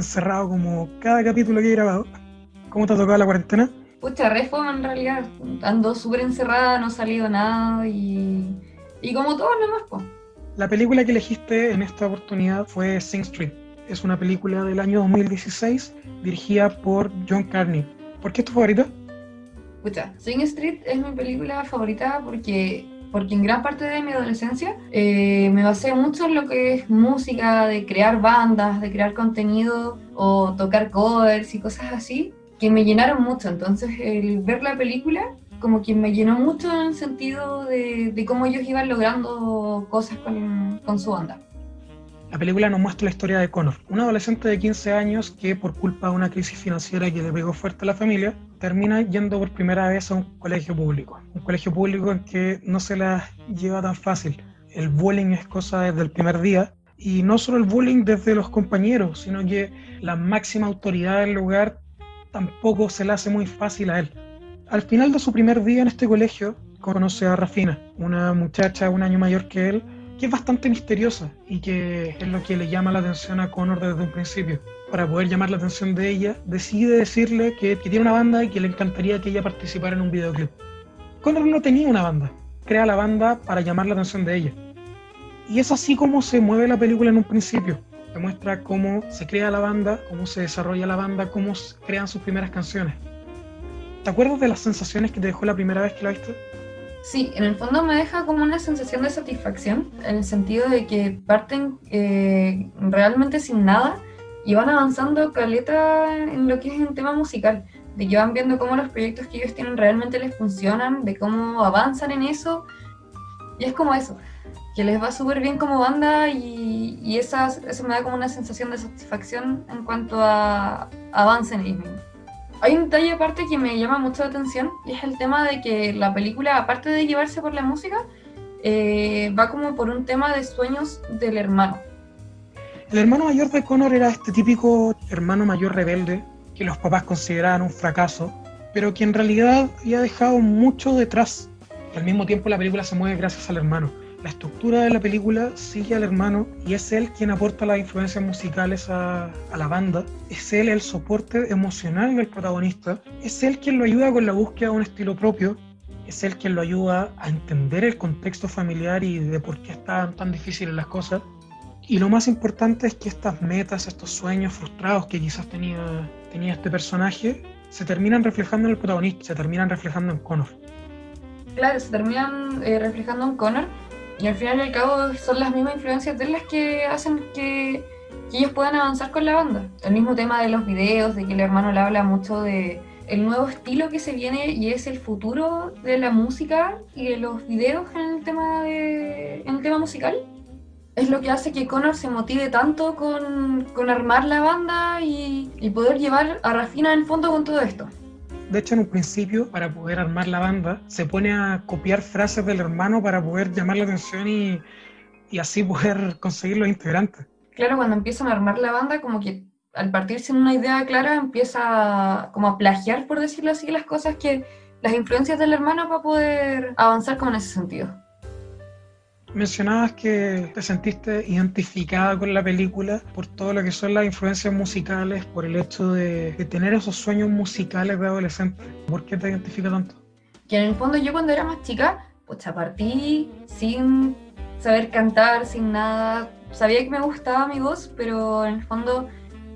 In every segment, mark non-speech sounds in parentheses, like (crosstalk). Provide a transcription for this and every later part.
encerrado como cada capítulo que he grabado. ¿Cómo te ha tocado la cuarentena? Pucha, re en realidad. Ando súper encerrada, no ha salido nada y, y como todos nomás, pues. La película que elegiste en esta oportunidad fue Sing Street. Es una película del año 2016 dirigida por John Carney. ¿Por qué es tu favorita? Pucha, Sing Street es mi película favorita porque porque en gran parte de mi adolescencia eh, me basé mucho en lo que es música, de crear bandas, de crear contenido o tocar covers y cosas así, que me llenaron mucho. Entonces, el ver la película como que me llenó mucho en el sentido de, de cómo ellos iban logrando cosas con, con su banda. La película nos muestra la historia de Connor, un adolescente de 15 años que por culpa de una crisis financiera que le pegó fuerte a la familia, termina yendo por primera vez a un colegio público. Un colegio público en que no se la lleva tan fácil. El bullying es cosa desde el primer día. Y no solo el bullying desde los compañeros, sino que la máxima autoridad del lugar tampoco se le hace muy fácil a él. Al final de su primer día en este colegio, conoce a Rafina, una muchacha un año mayor que él, que es bastante misteriosa y que es lo que le llama la atención a Connor desde un principio. Para poder llamar la atención de ella, decide decirle que, tiene una banda y que le encantaría que ella participara en un videoclip. Connor no tenía una banda, crea la banda para llamar la atención de ella. Y es así como se mueve la película en un principio. Demuestra cómo se crea la banda, cómo se desarrolla la banda, cómo crean sus primeras canciones. ¿Te acuerdas de las sensaciones que te dejó la primera vez que la viste? Sí, en el fondo me deja como una sensación de satisfacción, en el sentido de que parten eh, realmente sin nada y van avanzando caleta en lo que es un tema musical, de que van viendo cómo los proyectos que ellos tienen realmente les funcionan, de cómo avanzan en eso, y es como eso, que les va súper bien como banda y, eso me da como una sensación de satisfacción en cuanto a avance en ellos hay un detalle aparte que me llama mucho la atención y es el tema de que la película, aparte de llevarse por la música, eh, va como por un tema de sueños del hermano. El hermano mayor de Connor era este típico hermano mayor rebelde que los papás consideraban un fracaso, pero que en realidad había dejado mucho detrás. al mismo tiempo la película se mueve gracias al hermano. La estructura de la película sigue al hermano y es él quien aporta las influencias musicales a, la banda. Es él el soporte emocional del protagonista. Es él quien lo ayuda con la búsqueda de un estilo propio. Es él quien lo ayuda a entender el contexto familiar y de por qué están tan difíciles las cosas. Y lo más importante es que estas metas, estos sueños frustrados que quizás tenía, tenía este personaje, se terminan reflejando en el protagonista, se terminan reflejando en Connor. Claro, se terminan eh, reflejando en Connor y al final y al cabo son las mismas influencias de las que hacen que, ellos puedan avanzar con la banda. El mismo tema de los videos, de que el hermano le habla mucho de el nuevo estilo que se viene y es el futuro de la música y de los videos en el tema, de, en el tema musical. Es lo que hace que Connor se motive tanto con, con armar la banda y, y poder llevar a Rafina en fondo con todo esto. De hecho, en un principio, para poder armar la banda, se pone a copiar frases del hermano para poder llamar la atención y, y así poder conseguir los integrantes. Claro, cuando empiezan a armar la banda, como que al partir sin una idea clara, empieza como a plagiar, por decirlo así, las cosas que las influencias del hermano para poder avanzar como en ese sentido. Mencionabas que te sentiste identificada con la película por todo lo que son las influencias musicales, por el hecho de, tener esos sueños musicales de adolescente. ¿Por qué te identifica tanto? Que en el fondo yo cuando era más chica, pues partí sin saber cantar, sin nada. Sabía que me gustaba mi voz, pero en el fondo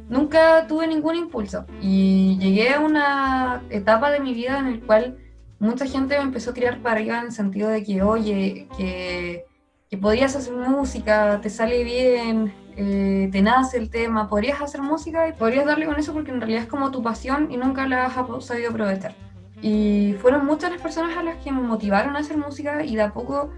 nunca tuve ningún impulso. Y llegué a una etapa de mi vida en el cual mucha gente me empezó a tirar para arriba en el sentido de que, oye, que que podrías hacer música, te sale bien, eh, te nace el tema, podrías hacer música y podrías darle con eso porque en realidad es como tu pasión y nunca la has sabido aprovechar. Y fueron muchas las personas a las que me motivaron a hacer música y de a poco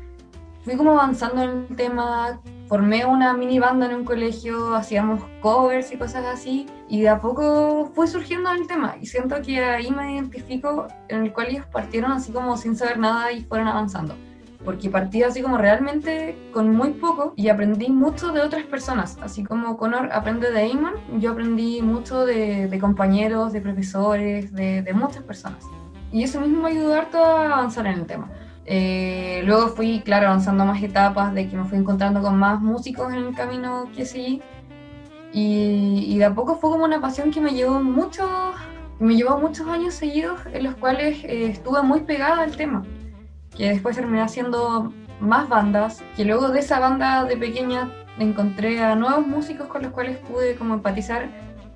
fui como avanzando en el tema, formé una mini banda en un colegio, hacíamos covers y cosas así, y de a poco fue surgiendo el tema, y siento que ahí me identifico en el cual ellos partieron así como sin saber nada y fueron avanzando porque partí así como realmente con muy poco y aprendí mucho de otras personas, así como Connor aprende de Eamon, yo aprendí mucho de, compañeros, de profesores, de, muchas personas. Y eso mismo me ayudó harto a avanzar en el tema. Eh, luego fui, claro, avanzando más etapas de que me fui encontrando con más músicos en el camino que seguí. Y, y de a poco fue como una pasión que me llevó muchos, me llevó muchos años seguidos en los cuales eh, estuve muy pegada al tema, que después terminé haciendo más bandas, que luego de esa banda de pequeña encontré a nuevos músicos con los cuales pude como empatizar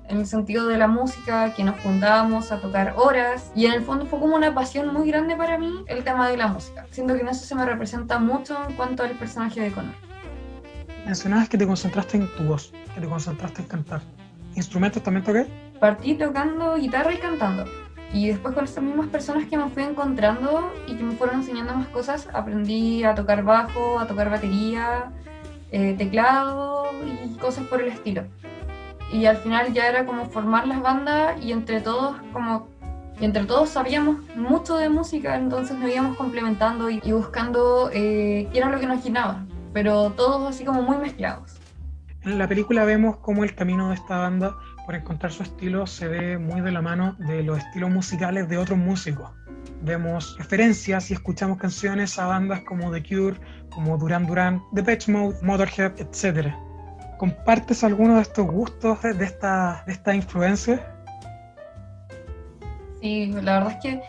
en el sentido de la música, que nos juntábamos a tocar horas y en el fondo fue como una pasión muy grande para mí el tema de la música. Siento que en eso se me representa mucho en cuanto al personaje de Connor. Mencionabas que te concentraste en tu voz, que te concentraste en cantar. ¿Instrumentos también toqué? Partí tocando guitarra y cantando. Y después con estas mismas personas que me fui encontrando y que me fueron enseñando más cosas, aprendí a tocar bajo, a tocar batería, eh, teclado y cosas por el estilo. Y al final ya era como formar las bandas y entre todos como y entre todos sabíamos mucho de música, entonces nos íbamos complementando y, buscando eh, qué era lo que nos llenaba, pero todos así como muy mezclados. En la película vemos cómo el camino de esta banda por encontrar su estilo se ve muy de la mano de los estilos musicales de otros músicos. Vemos referencias y escuchamos canciones a bandas como The Cure, como Duran Duran, Depeche Mode, Motorhead, etc. ¿Compartes alguno de estos gustos, de esta, de esta influencia? Sí, la verdad es que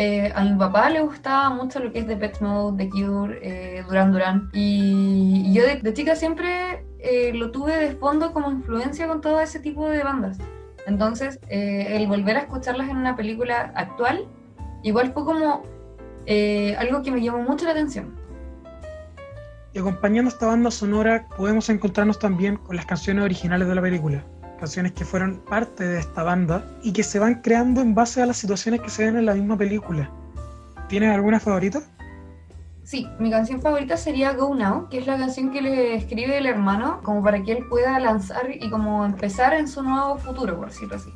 eh, a mi papá le gustaba mucho lo que es Depeche Mode, The Cure, eh, Duran Duran. Y, yo de, chica siempre eh, lo tuve de fondo como influencia con todo ese tipo de bandas. Entonces, el volver a escucharlas en una película actual, igual fue como algo que me llamó mucho la atención. Y acompañando esta banda sonora podemos encontrarnos también con las canciones originales de la película, canciones que fueron parte de esta banda y que se van creando en base a las situaciones que se ven en la misma película. ¿Tienes alguna favorita? Sí, mi canción favorita sería Go Now, que es la canción que le escribe el hermano como para que él pueda lanzar y como empezar en su nuevo futuro, por decirlo así.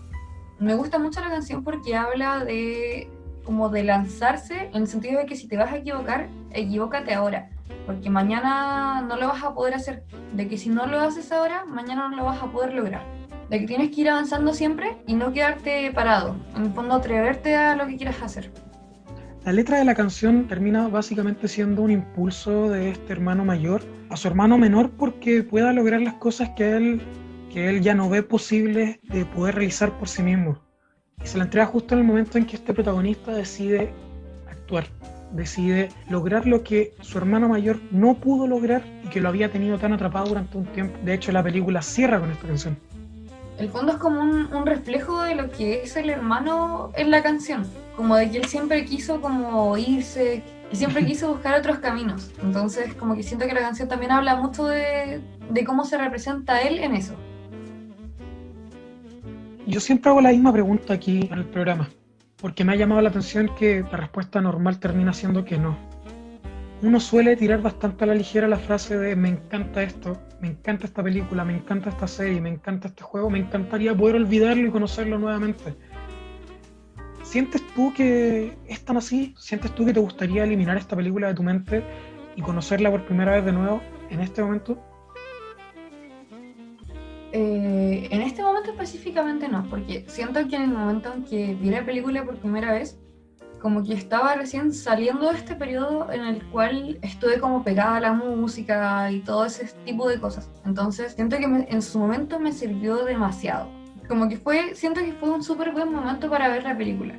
Me gusta mucho la canción porque habla de como de lanzarse en el sentido de que si te vas a equivocar, equivócate ahora porque mañana no lo vas a poder hacer, de que si no lo haces ahora, mañana no lo vas a poder lograr, de que tienes que ir avanzando siempre y no quedarte parado, en el fondo atreverte a lo que quieras hacer. La letra de la canción termina básicamente siendo un impulso de este hermano mayor a su hermano menor porque pueda lograr las cosas que él, que él ya no ve posibles de poder realizar por sí mismo. Y se la entrega justo en el momento en que este protagonista decide actuar decide lograr lo que su hermano mayor no pudo lograr y que lo había tenido tan atrapado durante un tiempo. De hecho, la película cierra con esta canción. El fondo es como un, reflejo de lo que es el hermano en la canción, como de que él siempre quiso como irse y siempre (laughs) quiso buscar otros caminos. Entonces, como que siento que la canción también habla mucho de, de cómo se representa él en eso. Yo siempre hago la misma pregunta aquí en el programa porque me ha llamado la atención que la respuesta normal termina siendo que no. Uno suele tirar bastante a la ligera la frase de me encanta esto, me encanta esta película, me encanta esta serie, me encanta este juego, me encantaría poder olvidarlo y conocerlo nuevamente. ¿Sientes tú que es tan así? ¿Sientes tú que te gustaría eliminar esta película de tu mente y conocerla por primera vez de nuevo en este momento? Eh, en este momento específicamente no, porque siento que en el momento en que vi la película por primera vez, como que estaba recién saliendo de este periodo en el cual estuve como pegada a la música y todo ese tipo de cosas. Entonces siento que en su momento me sirvió demasiado. Como que fue, siento que fue un súper buen momento para ver la película.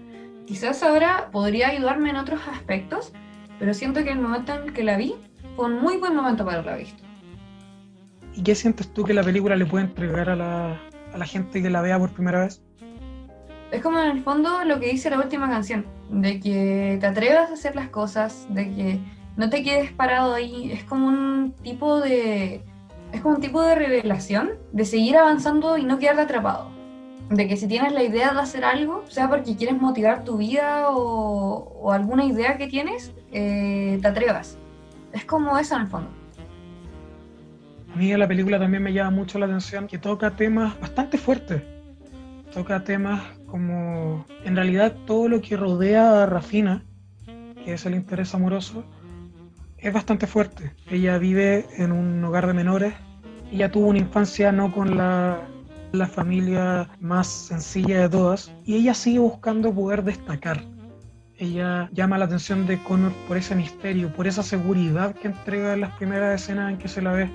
Quizás ahora podría ayudarme en otros aspectos, pero siento que el momento en que la vi fue un muy buen momento para haberla visto. ¿Y qué sientes tú que la película le puede entregar a la, a la gente que la vea por primera vez? Es como en el fondo lo que dice la última canción, de que te atrevas a hacer las cosas, de que no te quedes parado ahí, es como un tipo de es como un tipo de revelación de seguir avanzando y no quedarte atrapado. De que si tienes la idea de hacer algo, sea porque quieres motivar tu vida o, o alguna idea que tienes, eh, te atrevas. Es como eso en el fondo. A mí la película también me llama mucho la atención que toca temas bastante fuertes. Toca temas como en realidad todo lo que rodea a Rafina, que es el interés amoroso, es bastante fuerte. Ella vive en un hogar de menores. Ella tuvo una infancia no con la, la familia más sencilla de todas y ella sigue buscando poder destacar. Ella llama la atención de Connor por ese misterio, por esa seguridad que entrega en las primeras escenas en que se la ve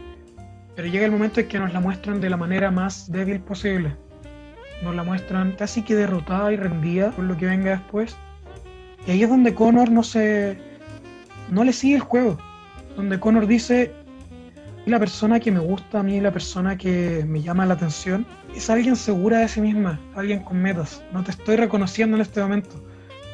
pero llega el momento en que nos la muestran de la manera más débil posible. Nos la muestran casi que derrotada y rendida por lo que venga después. Y ahí es donde Connor no se. no le sigue el juego. Donde Connor dice. La persona que me gusta a mí, la persona que me llama la atención, es alguien segura de sí misma, alguien con metas. No te estoy reconociendo en este momento.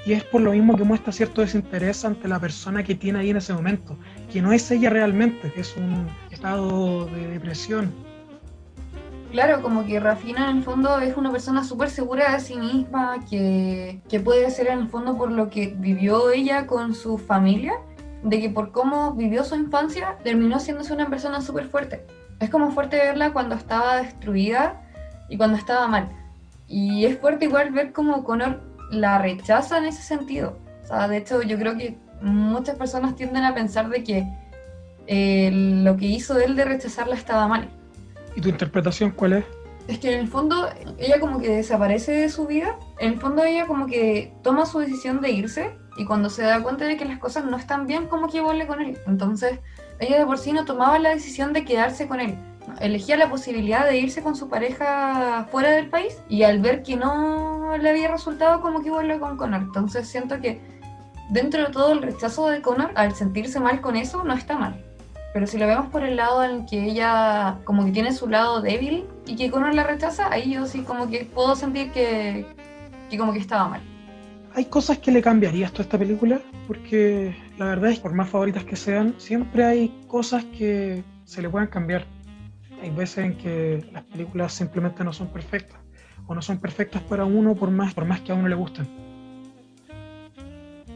Y es por lo mismo que muestra cierto desinterés ante la persona que tiene ahí en ese momento, que no es ella realmente, es un estado de depresión, Claro, como que Rafina en el fondo es una persona súper segura de sí misma, que, que puede ser en el fondo por lo que vivió ella con su familia, de que por cómo vivió su infancia, terminó siendo una persona súper fuerte. Es como fuerte verla cuando estaba destruida y cuando estaba mal. Y es fuerte igual ver cómo Connor la rechaza en ese sentido. O sea, de hecho, yo creo que muchas personas tienden a pensar de que eh, lo que hizo él de rechazarla estaba mal. ¿Y tu interpretación cuál es? Es que en el fondo ella como que desaparece de su vida, en el fondo ella como que toma su decisión de irse y cuando se da cuenta de que las cosas no están bien, como que vuelve con él. Entonces ella de por sí no tomaba la decisión de quedarse con él, elegía la posibilidad de irse con su pareja fuera del país y al ver que no le había resultado, como que vuelve con Connor. Entonces siento que dentro de todo el rechazo de Connor, al sentirse mal con eso, no está mal. Pero si lo vemos por el lado en que ella como que tiene su lado débil y que Connor la rechaza, ahí yo sí como que puedo sentir que, que como que estaba mal. Hay cosas que le cambiaría esto a esta película, porque la verdad es que por más favoritas que sean, siempre hay cosas que se le pueden cambiar. Hay veces en que las películas simplemente no son perfectas, o no son perfectas para uno por más, por más que a uno le gusten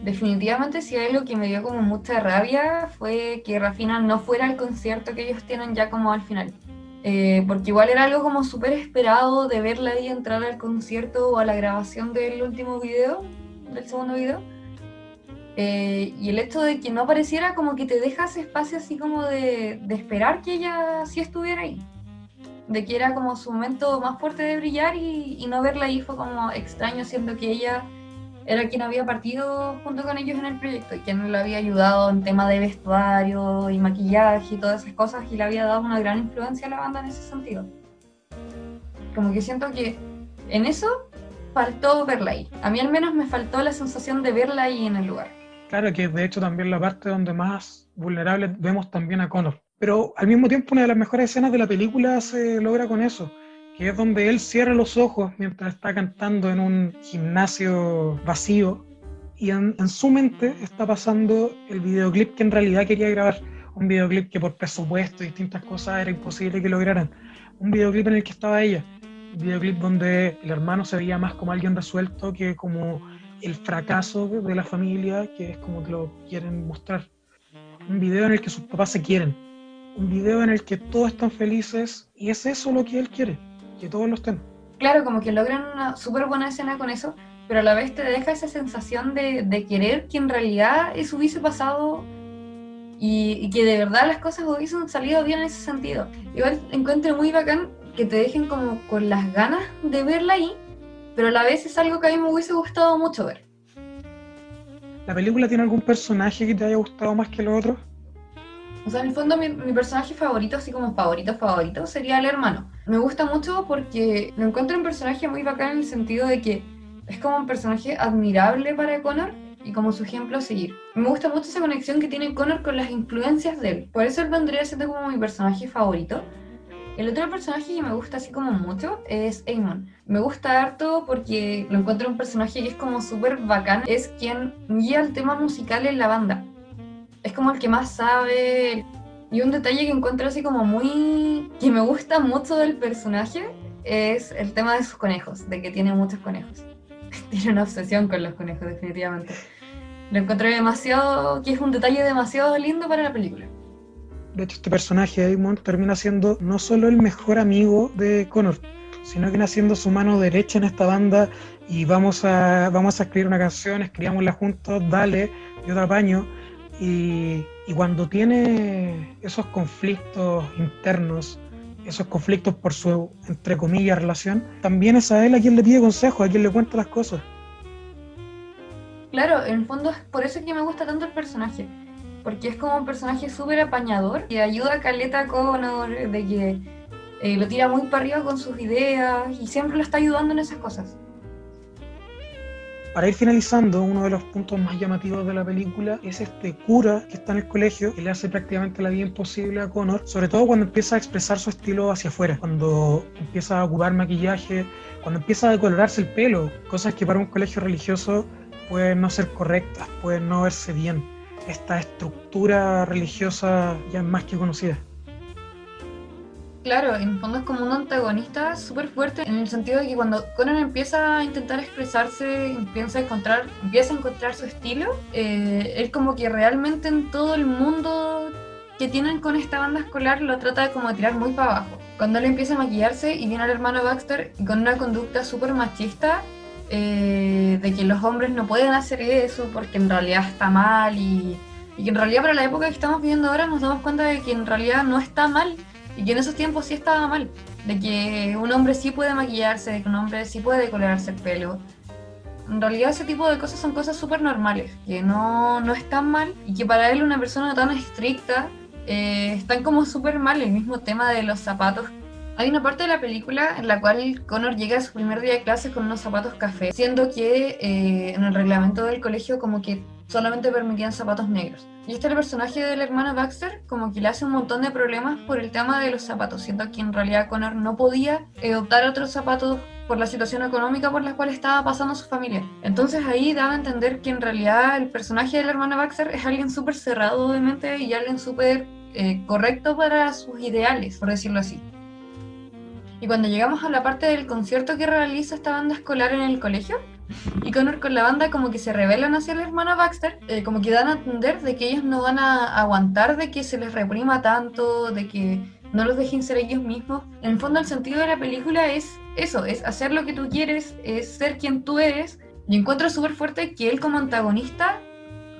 definitivamente si algo que me dio como mucha rabia fue que Rafina no fuera al concierto que ellos tienen ya como al final. Eh, porque igual era algo como súper esperado de verla ahí entrar al concierto o a la grabación del último video, del segundo video. Eh, y el hecho de que no apareciera como que te deja espacio así como de, de, esperar que ella sí estuviera ahí. De que era como su momento más fuerte de brillar y, y no verla ahí fue como extraño, siendo que ella era quien había partido junto con ellos en el proyecto y quien le había ayudado en tema de vestuario y maquillaje y todas esas cosas y le había dado una gran influencia a la banda en ese sentido. Como que siento que en eso faltó verla ahí. A mí al menos me faltó la sensación de verla ahí en el lugar. Claro que de hecho también la parte donde más vulnerable vemos también a Connor. Pero al mismo tiempo una de las mejores escenas de la película se logra con eso que es donde él cierra los ojos mientras está cantando en un gimnasio vacío. Y en, su mente está pasando el videoclip que en realidad quería grabar, un videoclip que por presupuesto y distintas cosas era imposible que lograran, un videoclip en el que estaba ella, un videoclip donde el hermano se veía más como alguien resuelto que como el fracaso de la familia, que es como que lo quieren mostrar, un video en el que sus papás se quieren, un video en el que todos están felices y es eso lo que él quiere que todos los temas. Claro, como que logran una súper buena escena con eso, pero a la vez te deja esa sensación de, de querer que en realidad eso hubiese pasado y, que de verdad las cosas hubiesen salido bien en ese sentido. Igual encuentro muy bacán que te dejen como con las ganas de verla ahí, pero a la vez es algo que a mí me hubiese gustado mucho ver. ¿La película tiene algún personaje que te haya gustado más que los otros? O sea, en el fondo mi, personaje favorito, así como favorito, favorito, sería el hermano. Me gusta mucho porque lo encuentro un personaje muy bacán en el sentido de que es como un personaje admirable para Connor y como su ejemplo a seguir. Me gusta mucho esa conexión que tiene Connor con las influencias de él. Por eso él vendría siendo como mi personaje favorito. El otro personaje que me gusta así como mucho es Amon. Me gusta harto porque lo encuentro un personaje que es como súper bacán. Es quien guía el tema musical en la banda es como el que más sabe. Y un detalle que encuentro así como muy... que me gusta mucho del personaje es el tema de sus conejos, de que tiene muchos conejos. (laughs) tiene una obsesión con los conejos, definitivamente. Lo encontré demasiado... que es un detalle demasiado lindo para la película. De hecho, este personaje, Damon, termina siendo no solo el mejor amigo de Connor, sino que siendo su mano derecha en esta banda y vamos a, vamos a escribir una canción, escribámosla juntos, dale, yo te apaño y, cuando tiene esos conflictos internos, esos conflictos por su, entre comillas, relación, también es a él a quien le pide consejos, a quien le cuenta las cosas. Claro, en el fondo es por eso que me gusta tanto el personaje, porque es como un personaje súper apañador y ayuda a Caleta Connor de que eh, lo tira muy para arriba con sus ideas y siempre lo está ayudando en esas cosas. Para ir finalizando, uno de los puntos más llamativos de la película es este cura que está en el colegio, que le hace prácticamente la vida imposible a Connor, sobre todo cuando empieza a expresar su estilo hacia afuera, cuando empieza a ocupar maquillaje, cuando empieza a decolorarse el pelo, cosas que para un colegio religioso pueden no ser correctas, pueden no verse bien. Esta estructura religiosa ya es más que conocida. Claro, en el fondo es como un antagonista súper fuerte en el sentido de que cuando Conan empieza a intentar expresarse, empieza a encontrar, empieza a encontrar su estilo, eh, él como que realmente en todo el mundo que tienen con esta banda escolar lo trata de como tirar muy para abajo. Cuando él empieza a maquillarse y viene al hermano Baxter y con una conducta súper machista, eh, de que los hombres no pueden hacer eso porque en realidad está mal y, y que en realidad para la época que estamos viviendo ahora nos damos cuenta de que en realidad no está mal y que en esos tiempos sí estaba mal, de que un hombre sí puede maquillarse, de que un hombre sí puede decolorarse el pelo. En realidad ese tipo de cosas son cosas súper normales, que no, no están mal y que para él una persona tan estricta eh, están como súper mal. El mismo tema de los zapatos. Hay una parte de la película en la cual Connor llega a su primer día de clase con unos zapatos café, siendo que eh, en el reglamento del colegio como que solamente permitían zapatos negros. Y este el personaje del hermano Baxter como que le hace un montón de problemas por el tema de los zapatos, siendo que en realidad Connor no podía eh, optar a otros zapatos por la situación económica por la cual estaba pasando su familia. Entonces ahí dan a entender que en realidad el personaje del hermano Baxter es alguien súper cerrado de mente y alguien súper eh, correcto para sus ideales, por decirlo así. Y cuando llegamos a la parte del concierto que realiza esta banda escolar en el colegio, y Connor con la banda como que se rebelan hacia el hermano Baxter, eh, como que dan a entender de que ellos no van a aguantar de que se les reprima tanto, de que no los dejen ser ellos mismos. En el fondo el sentido de la película es eso, es hacer lo que tú quieres, es ser quien tú eres. Y encuentro súper fuerte que él como antagonista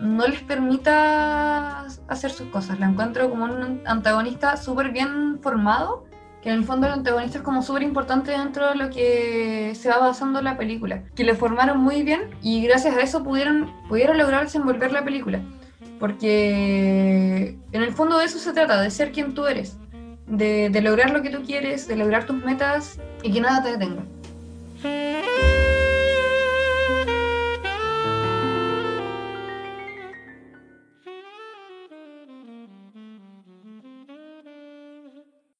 no les permita hacer sus cosas. La encuentro como un antagonista súper bien formado que en el fondo el antagonista es como súper importante dentro de lo que se va basando la película, que le formaron muy bien y gracias a eso pudieron, pudieron lograr desenvolver la película, porque en el fondo de eso se trata, de ser quien tú eres, de, de lograr lo que tú quieres, de lograr tus metas y que nada te detenga.